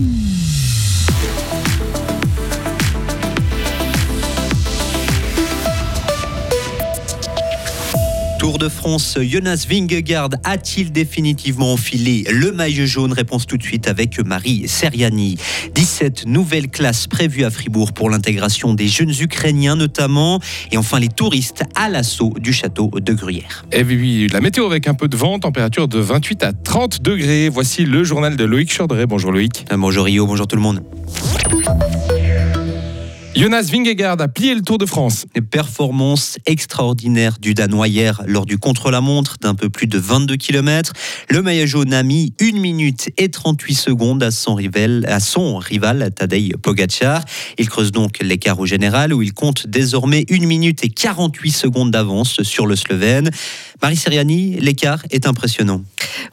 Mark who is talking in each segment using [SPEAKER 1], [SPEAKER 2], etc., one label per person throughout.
[SPEAKER 1] Tour de France, Jonas Vingegaard a-t-il définitivement enfilé le maillot jaune? Réponse tout de suite avec Marie Seriani. 17 nouvelles classes prévues à Fribourg pour l'intégration des jeunes Ukrainiens notamment. Et enfin les touristes à l'assaut du château de Gruyère.
[SPEAKER 2] Et oui, la météo avec un peu de vent, température de 28 à 30 degrés. Voici le journal de Loïc Chorderet. Bonjour Loïc.
[SPEAKER 1] Bonjour Rio, bonjour tout le monde.
[SPEAKER 2] Jonas Vingegaard a plié le Tour de France.
[SPEAKER 1] Performance extraordinaire du Danois hier lors du contre-la-montre d'un peu plus de 22 km. Le maillot jaune a mis 1 minute et 38 secondes à son rival, à son rival Tadej Pogacar. Il creuse donc l'écart au général où il compte désormais 1 minute et 48 secondes d'avance sur le Slovène. Marie Seriani, l'écart est impressionnant.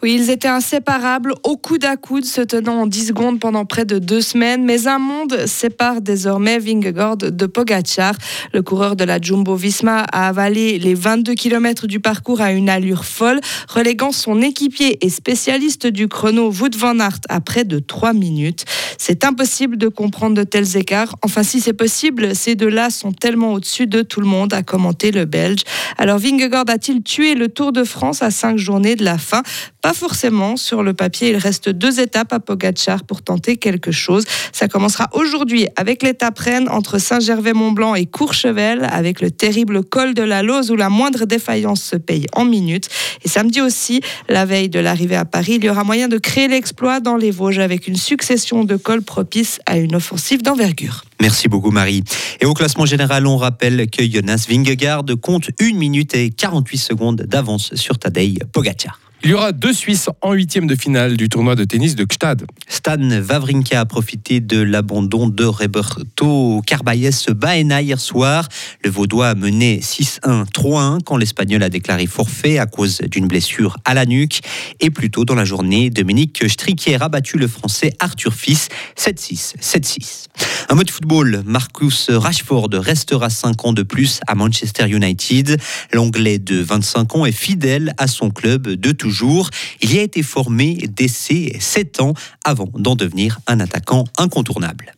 [SPEAKER 3] Oui, ils étaient inséparables, au coude à coude, se tenant en 10 secondes pendant près de deux semaines. Mais un monde sépare désormais Vingegaard de Pogacar. Le coureur de la Jumbo-Visma a avalé les 22 km du parcours à une allure folle, reléguant son équipier et spécialiste du chrono Wout van Aert à près de 3 minutes. C'est impossible de comprendre de tels écarts. Enfin, si c'est possible, ces deux-là sont tellement au-dessus de tout le monde, a commenté le Belge. Alors, Vingegaard a-t-il tué le Tour de France à cinq journées de la fin? Pas forcément. Sur le papier, il reste deux étapes à Pogacar pour tenter quelque chose. Ça commencera aujourd'hui avec l'étape Rennes entre Saint-Gervais-Mont-Blanc et Courchevel, avec le terrible col de la Lose où la moindre défaillance se paye en minutes. Et samedi aussi, la veille de l'arrivée à Paris, il y aura moyen de créer l'exploit dans les Vosges avec une succession de cols propices à une offensive d'envergure.
[SPEAKER 1] Merci beaucoup Marie. Et au classement général, on rappelle que Jonas Vingegaard compte 1 minute et 48 secondes d'avance sur Tadej Pogacar.
[SPEAKER 2] Il y aura deux Suisses en huitième de finale du tournoi de tennis de Gstad.
[SPEAKER 1] Stan Wawrinka a profité de l'abandon de Roberto Carballes Baena hier soir. Le Vaudois a mené 6-1, 3-1 quand l'Espagnol a déclaré forfait à cause d'une blessure à la nuque. Et plus tôt dans la journée, Dominique Striquier a battu le Français Arthur Fils 7-6, 7-6. Un mot de football, Marcus Rashford restera 5 ans de plus à Manchester United. L'Anglais de 25 ans est fidèle à son club de toujours. Il y a été formé dès ses 7 ans avant d'en devenir un attaquant incontournable.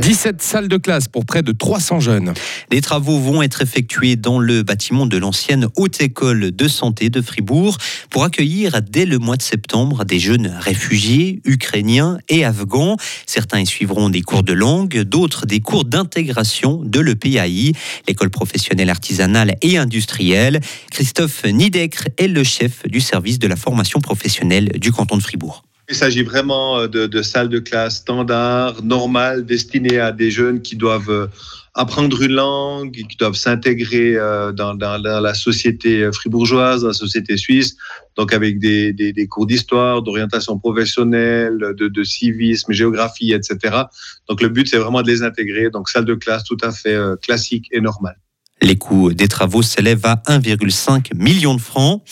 [SPEAKER 2] 17 salles de classe pour près de 300 jeunes.
[SPEAKER 1] Les travaux vont être effectués dans le bâtiment de l'ancienne Haute École de Santé de Fribourg pour accueillir dès le mois de septembre des jeunes réfugiés ukrainiens et afghans. Certains y suivront des cours de langue, d'autres des cours d'intégration de l'EPAI, l'école professionnelle artisanale et industrielle. Christophe Nidekre est le chef du service de la formation professionnelle du canton de Fribourg.
[SPEAKER 4] Il s'agit vraiment euh, de, de, salles de classe standards, normales, destinées à des jeunes qui doivent euh, apprendre une langue, qui doivent s'intégrer euh, dans, dans, dans, la société fribourgeoise, la société suisse, donc avec des, des, des cours d'histoire, d'orientation professionnelle, de, de, civisme, géographie, etc. Donc le but, c'est vraiment de les intégrer. Donc salle de classe tout à fait classique et normale.
[SPEAKER 1] Les coûts des travaux s'élèvent à 1,5 million de francs.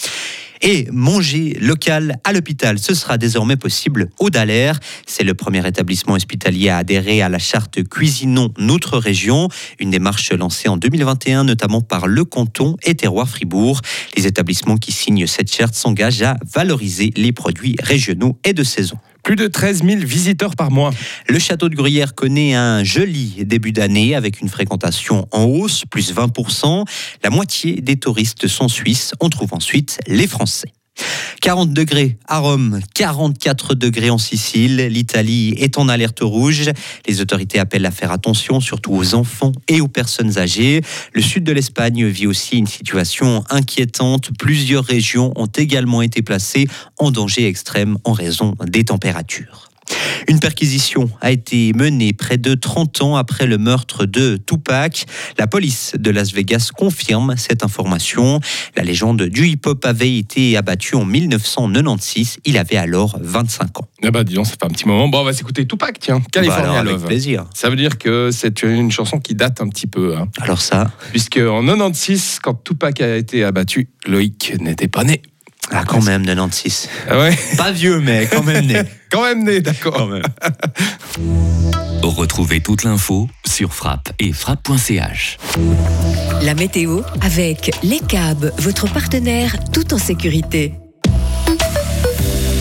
[SPEAKER 1] Et manger local à l'hôpital, ce sera désormais possible au Dallaire. C'est le premier établissement hospitalier à adhérer à la charte Cuisinons notre région, une démarche lancée en 2021 notamment par le canton et terroir Fribourg. Les établissements qui signent cette charte s'engagent à valoriser les produits régionaux et de saison.
[SPEAKER 2] Plus de 13 000 visiteurs par mois.
[SPEAKER 1] Le château de Gruyère connaît un joli début d'année avec une fréquentation en hausse, plus 20%. La moitié des touristes sont suisses. On trouve ensuite les Français. 40 degrés à Rome, 44 degrés en Sicile. L'Italie est en alerte rouge. Les autorités appellent à faire attention, surtout aux enfants et aux personnes âgées. Le sud de l'Espagne vit aussi une situation inquiétante. Plusieurs régions ont également été placées en danger extrême en raison des températures. Une perquisition a été menée près de 30 ans après le meurtre de Tupac. La police de Las Vegas confirme cette information. La légende du hip-hop avait été abattue en 1996. Il avait alors 25 ans.
[SPEAKER 2] Eh ben, disons, ça fait un petit moment. Bon, on va s'écouter Tupac, tiens. California
[SPEAKER 1] bah avec plaisir.
[SPEAKER 2] Ça veut dire que c'est une chanson qui date un petit peu. Hein.
[SPEAKER 1] Alors ça
[SPEAKER 2] Puisque en 96, quand Tupac a été abattu, Loïc n'était pas né.
[SPEAKER 1] Ah, quand même, 96.
[SPEAKER 2] Ah ouais
[SPEAKER 1] Pas vieux, mais quand même né.
[SPEAKER 2] quand même né, d'accord.
[SPEAKER 5] Retrouvez toute l'info sur frappe et frappe.ch.
[SPEAKER 6] La météo avec Les Cabs, votre partenaire tout en sécurité.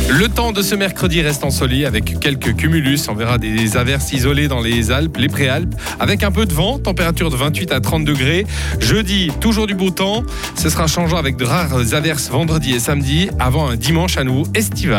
[SPEAKER 2] Le temps de ce mercredi reste ensoleillé avec quelques cumulus. On verra des averses isolées dans les Alpes, les Préalpes, avec un peu de vent, température de 28 à 30 degrés. Jeudi, toujours du beau temps. Ce sera changeant avec de rares averses vendredi et samedi, avant un dimanche à nouveau estival.